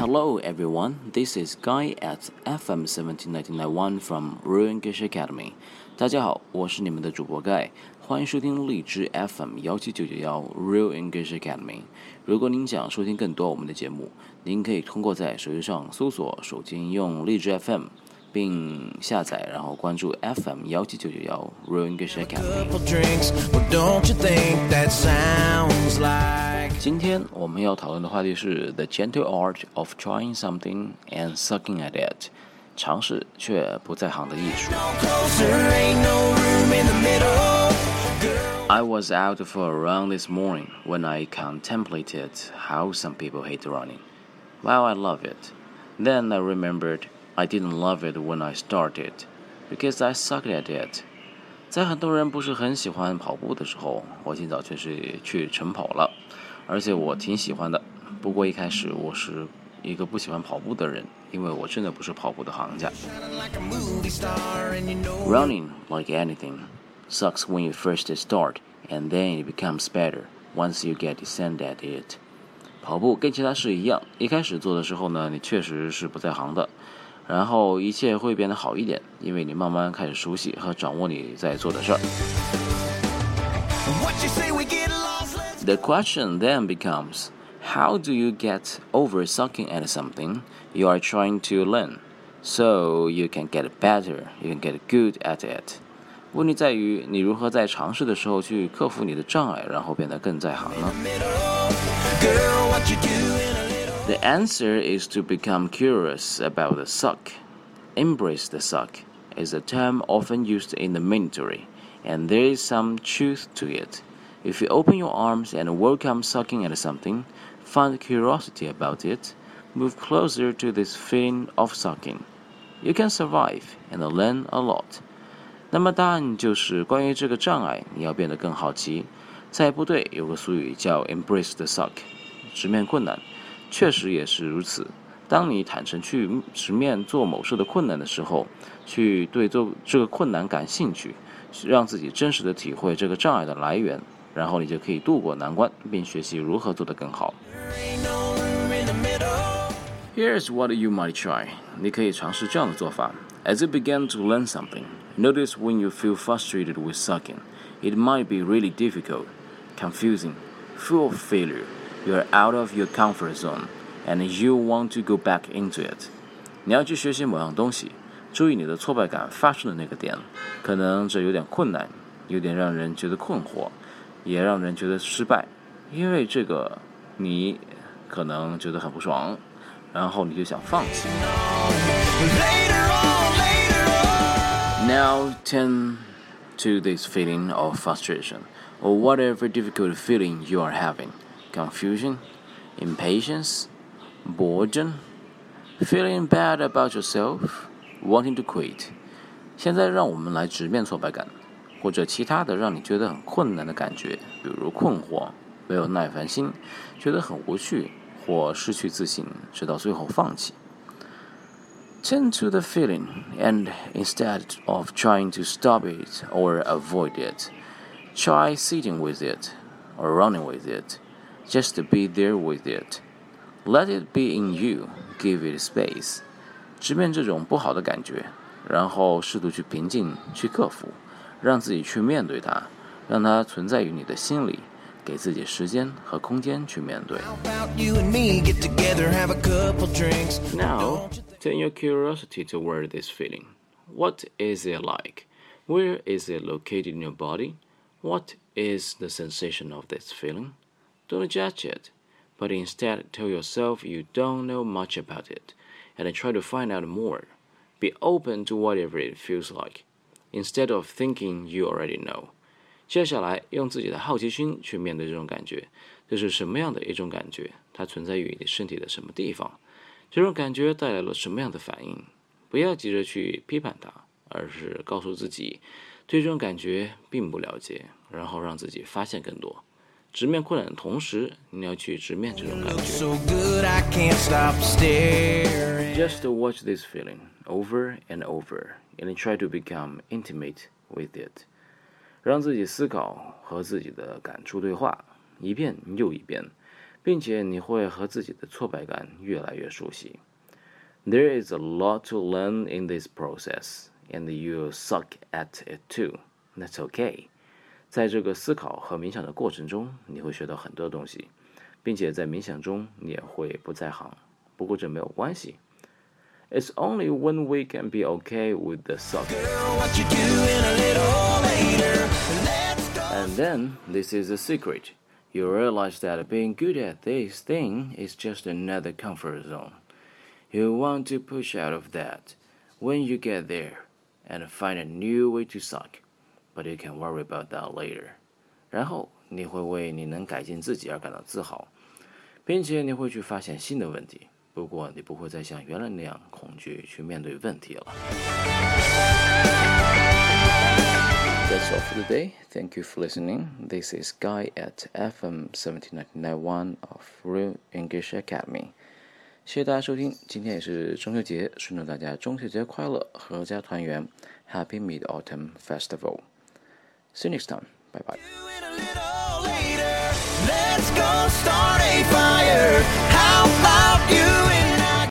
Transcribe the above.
Hello everyone, this is Guy at FM 17991 from Real English Academy。大家好，我是你们的主播盖，欢迎收听荔枝 FM 幺七九九幺 Real English Academy。如果您想收听更多我们的节目，您可以通过在手机上搜索手机应用荔枝 FM，并下载然后关注 FM 幺七九九幺 Real English Academy。今天我们要讨论的话题是 The gentle art of trying something and sucking at it，尝试却不在行的艺术。I was out for a run this morning when I contemplated how some people hate running. While I love it, then I remembered I didn't love it when I started, because I sucked at it. 在很多人不是很喜欢跑步的时候，我今早却是去晨跑了， 而且我挺喜欢的。不过一开始我是一个不喜欢跑步的人，因为我真的不是跑步的行家。Running, like anything, sucks when you first start, and then it becomes better once you get descend at it. 跑步跟其他事一样，一开始做的时候呢，你确实是不在行的。然后一切会变得好一点，因为你慢慢开始熟悉和掌握你在做的事儿。The question then becomes, how do you get over sucking at something you are trying to learn, so you can get better, you can get good at it? 问题在于你如何在尝试的时候去克服你的障碍，然后变得更在行呢？The answer is to become curious about the suck. Embrace the suck is a term often used in the military, and there is some truth to it. If you open your arms and welcome sucking at something, find curiosity about it, move closer to this feeling of sucking, you can survive and learn a lot. 那么答案就是关于这个障碍，你要变得更好奇。在部队有个俗语叫 “embrace the suck”，直面困难。确实也是如此。当你坦诚去直面做某事的困难的时候，去对做这个困难感兴趣，让自己真实的体会这个障碍的来源，然后你就可以度过难关，并学习如何做得更好。Here's what you might try。你可以尝试这样的做法。As you begin to learn something, notice when you feel frustrated with sucking. It might be really difficult, confusing, full of failure. You're out of your comfort zone, and you want to go back into it. 你要去学习某样东西，注意你的挫败感发生的那个点，可能这有点困难，有点让人觉得困惑， 也让人觉得失败，因为这个你可能觉得很不爽，然后你就想放弃。Now turn to this feeling of frustration or whatever difficult feeling you are having confusion, impatience, boredom, feeling bad about yourself, wanting to quit。现在让我们来直面挫败感，或者其他的让你觉得很困难的感觉，比如困惑、没有耐烦心、觉得很无趣或失去自信，直到最后放弃。Tend to the feeling, and instead of trying to stop it or avoid it, try sitting with it or running with it. Just be there with it. Let it be in you. Give it space. 直面这种不好的感觉，然后试图去平静、去克服， 让自己去面对它，让它存在于你的心里，给自己时间和空间去面对。Now, turn your curiosity toward this feeling. What is it like? Where is it located in your body? What is the sensation of this feeling? Don't judge it, but instead tell yourself you don't know much about it and try to find out more. Be open to whatever it feels like, Instead of thinking you already know. 接下来，用自己的好奇心去面对这种感觉，这是什么样的一种感觉？它存在于你身体的什么地方？这种感觉带来了什么样的反应？不要急着去批判它，而是告诉自己对这种感觉并不了解，然后让自己发现更多。直面困难的同时，你要去直面这种感觉。Just watch this feeling over and over, and try to become intimate with it。让自己思考和自己的感触对话，一遍又一遍，并且你会和自己的挫败感越来越熟悉。There is a lot to learn in this process, and you suck at it too. That's okay. 在这个思考和冥想的过程中，你会学到很多东西，并且在冥想中你也会不在行。不过这没有关系。It's only when we can be okay with the suck. And then, this is a secret. You realize that being good at this thing is just another comfort zone. You want to push out of that when you get there and find a new way to suck but you can worry about that later。然后你会为你能改进自己而感到自豪，并且你会去发现新的问题。 不过你不会再像原来那样恐惧去面对问题了。That's all for today. Thank you for listening. This is Guy at FM 17991 of Real English Academy. 谢谢大家收听，今天也是中秋节，祝大家中秋节快乐，阖家团圆，Happy Mid Autumn Festival。See you next time. Bye bye. Let's go start a fire. How